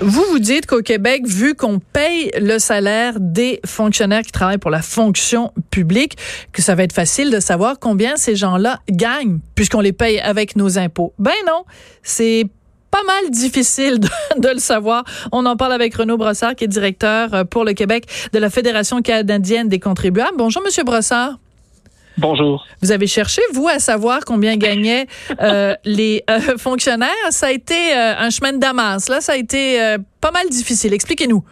Vous vous dites qu'au Québec, vu qu'on paye le salaire des fonctionnaires qui travaillent pour la fonction publique, que ça va être facile de savoir combien ces gens-là gagnent puisqu'on les paye avec nos impôts. Ben non, c'est pas mal difficile de, le savoir. On en parle avec Renaud Brossard, qui est directeur euh, pour le Québec de la Fédération canadienne des contribuables. Bonjour, Monsieur Brossard. Bonjour. Vous avez cherché, vous, à savoir combien gagnaient euh, les euh, fonctionnaires? Ça a été euh, un chemin de Damas. Là, ça a été euh, pas mal difficile. Expliquez-nous.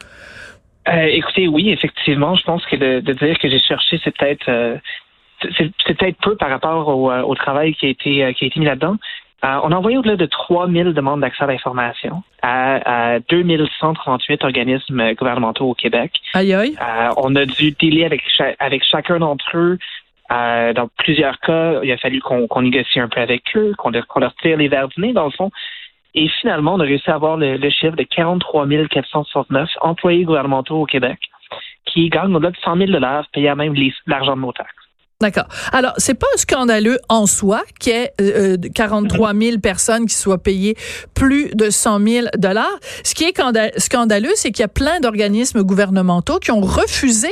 Euh, écoutez, oui, effectivement, je pense que de, de dire que j'ai cherché, c'est peut-être c'est peut-être peu par rapport au, au, travail qui a été qui a été mis là-dedans. on a envoyé au-delà de 3000 demandes d'accès à l'information à, à 2138 organismes gouvernementaux au Québec. Aïe aïe. on a dû dealer avec, avec chacun d'entre eux euh, dans plusieurs cas, il a fallu qu'on qu négocie un peu avec eux, qu'on leur, qu leur, tire les verres du nez, dans le fond. Et finalement, on a réussi à avoir le, le chiffre de 43 469 employés gouvernementaux au Québec qui gagnent au-delà de 100 000 payant même l'argent de nos taxes. D'accord. Alors, c'est pas scandaleux en soi qu'il y ait euh, 43 000 personnes qui soient payées plus de 100 000 dollars. Ce qui est scandaleux, c'est qu'il y a plein d'organismes gouvernementaux qui ont refusé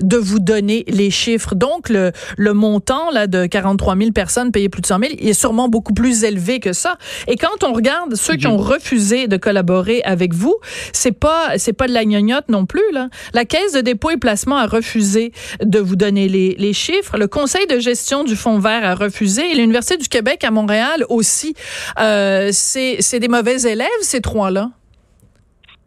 de vous donner les chiffres. Donc, le, le montant là de 43 000 personnes payées plus de 100 000 est sûrement beaucoup plus élevé que ça. Et quand on regarde ceux qui ont refusé de collaborer avec vous, c'est pas c'est pas de la gnognotte non plus là. La Caisse de dépôt et placement a refusé de vous donner les, les chiffres. Le Conseil de gestion du Fonds vert a refusé et l'Université du Québec à Montréal aussi. Euh, c'est des mauvais élèves, ces trois-là?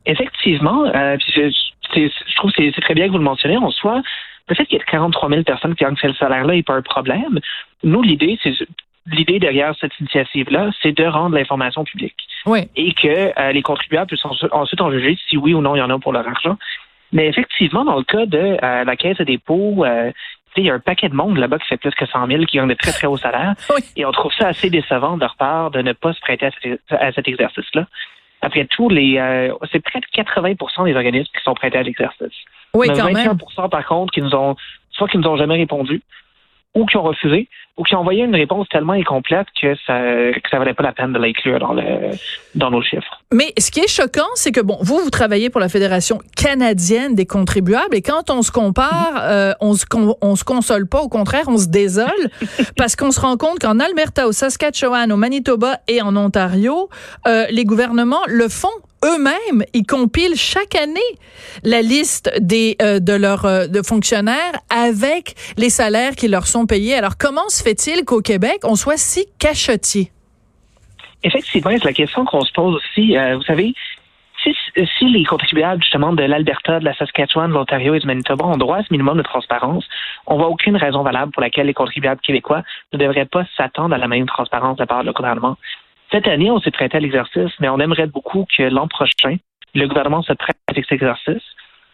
Effectivement. Euh, je, je, trouve que c'est très bien que vous le mentionnez. En soi, le fait qu'il y ait 43 000 personnes qui gagnent ce salaire-là n'est pas un problème. Nous, l'idée, c'est l'idée derrière cette initiative-là, c'est de rendre l'information publique. Oui. Et que euh, les contribuables puissent ensuite en juger si oui ou non il y en a pour leur argent. Mais effectivement, dans le cas de euh, la Caisse de dépôt, euh, il y a un paquet de monde là-bas qui fait plus que 100 000, qui gagne de très, très hauts salaires. Oui. Et on trouve ça assez décevant de leur part de ne pas se prêter à cet, à cet exercice-là. Après tout, les euh, c'est près de 80% des organismes qui sont prêtés à l'exercice. Oui, quand 21 même. par contre, qui nous ont, soit qui nous ont jamais répondu, ou qui ont refusé, ou qui ont envoyé une réponse tellement incomplète que ça que ça valait pas la peine de l'inclure dans le dans nos chiffres. Mais ce qui est choquant, c'est que bon, vous vous travaillez pour la Fédération canadienne des contribuables et quand on se compare, euh, on se on se console pas, au contraire, on se désole parce qu'on se rend compte qu'en Alberta, au Saskatchewan, au Manitoba et en Ontario, euh, les gouvernements le font eux-mêmes, ils compilent chaque année la liste des euh, de leurs euh, de fonctionnaires avec les salaires qui leur sont payés. Alors comment se fait-il qu'au Québec on soit si cachotier? Effectivement, c'est la question qu'on se pose aussi. Euh, vous savez, si, si, les contribuables justement de l'Alberta, de la Saskatchewan, de l'Ontario et du Manitoba ont droit à ce minimum de transparence, on voit aucune raison valable pour laquelle les contribuables québécois ne devraient pas s'attendre à la même transparence de la part du gouvernement. Cette année, on s'est prêté à l'exercice, mais on aimerait beaucoup que l'an prochain, le gouvernement se prête avec cet exercice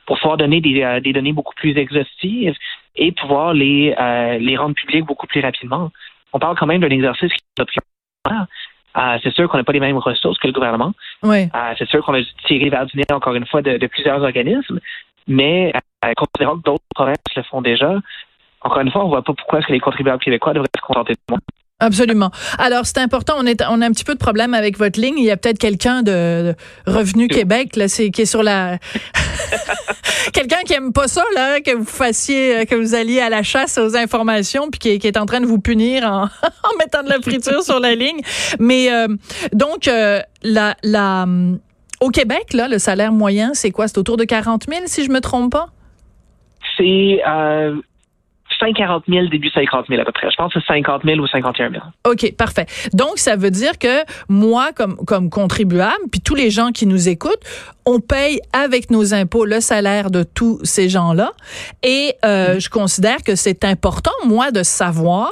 pour pouvoir donner des, euh, des données beaucoup plus exhaustives et pouvoir les, euh, les rendre publiques beaucoup plus rapidement. On parle quand même d'un exercice qui est prioritaire. Euh, c'est sûr qu'on n'a pas les mêmes ressources que le gouvernement. Oui. Euh, c'est sûr qu'on a tirer vers du nez, encore une fois, de, de plusieurs organismes, mais euh, considérant que d'autres provinces le font déjà, encore une fois, on ne voit pas pourquoi est-ce que les contribuables québécois devraient se contenter de moi. Absolument. Alors, c'est important. On, est, on a un petit peu de problème avec votre ligne. Il y a peut-être quelqu'un de, Revenu Québec là, c'est, qui est sur la... quelqu'un qui aime pas ça, là, que vous fassiez, que vous alliez à la chasse aux informations, puis qui, qui est en train de vous punir en, en mettant de la friture sur la ligne. Mais euh, donc, euh, la, la, au Québec, là, le salaire moyen, c'est quoi? C'est autour de 40 000, si je me trompe pas? C'est... Euh fin 40 000, début 50 000 à peu près. Je pense que c'est 50 000 ou 51 000. OK, parfait. Donc, ça veut dire que moi, comme, comme contribuable, puis tous les gens qui nous écoutent, on paye avec nos impôts le salaire de tous ces gens-là. Et euh, mmh. je considère que c'est important, moi, de savoir,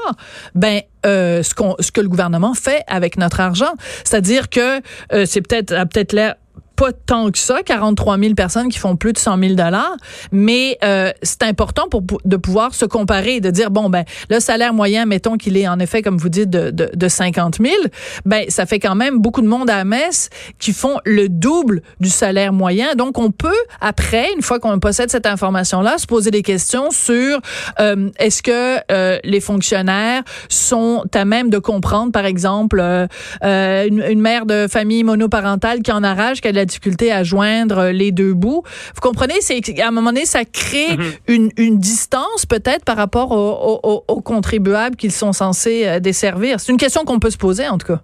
ben, euh, ce, qu'on, ce que le gouvernement fait avec notre argent. C'est-à-dire que euh, c'est peut-être, peut-être l'air pas tant que ça, 43 000 personnes qui font plus de 100 000 dollars, mais euh, c'est important pour de pouvoir se comparer, de dire bon ben le salaire moyen, mettons qu'il est en effet comme vous dites de, de, de 50 000, ben ça fait quand même beaucoup de monde à la messe qui font le double du salaire moyen. Donc on peut après, une fois qu'on possède cette information là, se poser des questions sur euh, est-ce que euh, les fonctionnaires sont à même de comprendre, par exemple, une, mère de famille monoparentale qui en arrache, qu'elle a difficulté à joindre les deux bouts. Vous comprenez, c'est à un moment donné, ça crée mm-hmm. une, une, distance peut-être par rapport aux, aux contribuables qu'ils sont censés euh, desservir. C'est une question qu'on peut se poser en tout cas.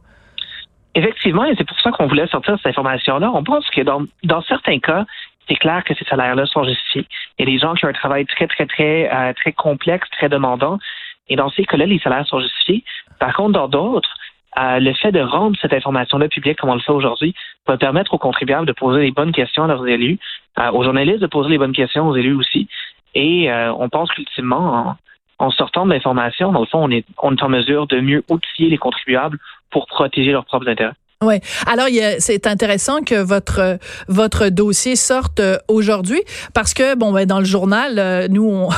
Effectivement, et c'est pour ça qu'on voulait sortir cette information-là. On pense que dans, dans certains cas, c'est clair que ces salaires-là sont justifiés. Il y a des gens qui ont un travail très, très, très, euh, très complexe, très demandant. Et dans ces cas-là, les salaires sont justifiés. Par contre, dans d'autres, euh, le fait de rendre cette information-là publique comme on le fait aujourd'hui va permettre aux contribuables de poser les bonnes questions à leurs élus, euh, aux journalistes de poser les bonnes questions aux élus aussi. Et on pense qu'ultimement, en, en, sortant de l'information, dans le fond, on est, on est en mesure de mieux outiller les contribuables pour protéger leurs propres intérêts. Oui. Alors, c'est intéressant que votre votre dossier sorte euh, aujourd'hui parce que bon, ben, dans le journal, euh, nous on,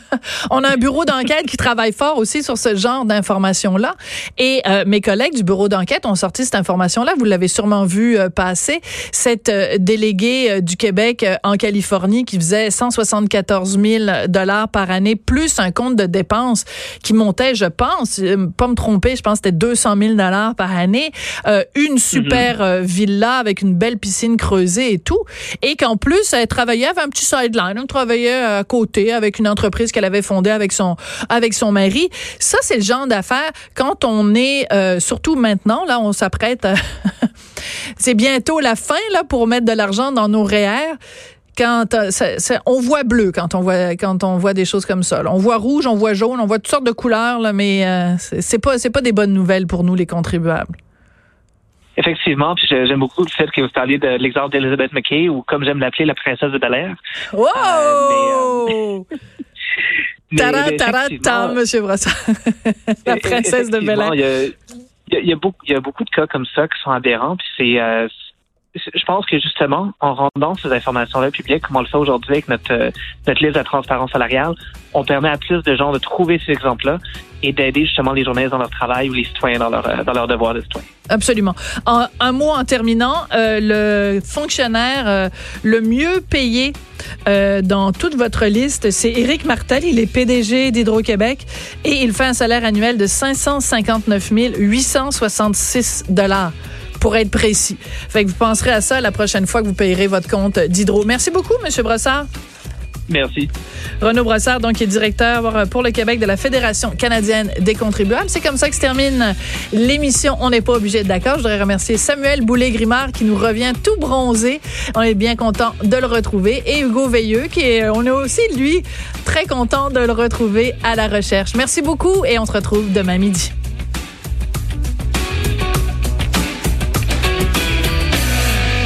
on a un bureau d'enquête qui travaille fort aussi sur ce genre d'informations là. Et euh, mes collègues du bureau d'enquête ont sorti cette information là. Vous l'avez sûrement vu passer. Cette déléguée du Québec en Californie qui faisait 174 000 dollars par année plus un compte de dépenses qui montait, je pense, pas me tromper, je pense que c'était 200 000 dollars par année. Une super euh, villa avec une belle piscine creusée et tout. Et qu'en plus, elle travaillait, avec un petit sideline, elle travaillait à côté avec une entreprise qu'elle avait fondée avec son, avec son mari. Ça, c'est le genre d'affaires quand on est, euh, surtout maintenant, là, on s'apprête c'est bientôt la fin, là, pour mettre de l'argent dans nos REER quand euh, on voit bleu quand on voit quand on voit des choses comme ça. On voit rouge, on voit jaune, on voit toutes sortes de couleurs, là, mais c'est pas c'est pas des bonnes nouvelles pour nous les contribuables. Effectivement, puis j'aime beaucoup le fait que vous parliez de l'exemple d'Elizabeth McKay, ou comme j'aime l'appeler, la princesse de Bel Air. Wow! Euh, mais, euh, Monsieur Brassard. la princesse de Bel Air. Il y, a, beaucoup, il y a beaucoup de cas comme ça qui sont aberrants, puis c'est euh, je pense que justement, en rendant ces informations-là publiques, comme on le fait aujourd'hui avec notre, euh, notre liste de transparence salariale, on permet à plus de gens de trouver ces exemples-là et d'aider justement les journalistes dans leur travail ou les citoyens dans leur, euh, dans devoir de citoyen. Absolument. un mot en terminant, euh, le fonctionnaire le mieux payé dans toute votre liste, c'est Éric Martel. Il est PDG d'Hydro-Québec et il fait un salaire annuel de 559 866 dollars pour être précis. Fait que vous penserez à ça la prochaine fois que vous payerez votre compte d'Hydro. Merci beaucoup, Monsieur Brossard. Merci. Renaud Brossard, donc, est directeur pour le Québec de la Fédération canadienne des contribuables. C'est comme ça que se termine l'émission. On n'est pas obligé d'être d'accord. Je voudrais remercier Samuel Boulay-Grimard qui nous revient tout bronzé. On est bien content de le retrouver. Et Hugo Veilleux, qui est, on est aussi, lui, très content de le retrouver à la recherche. Merci beaucoup et on se retrouve demain midi.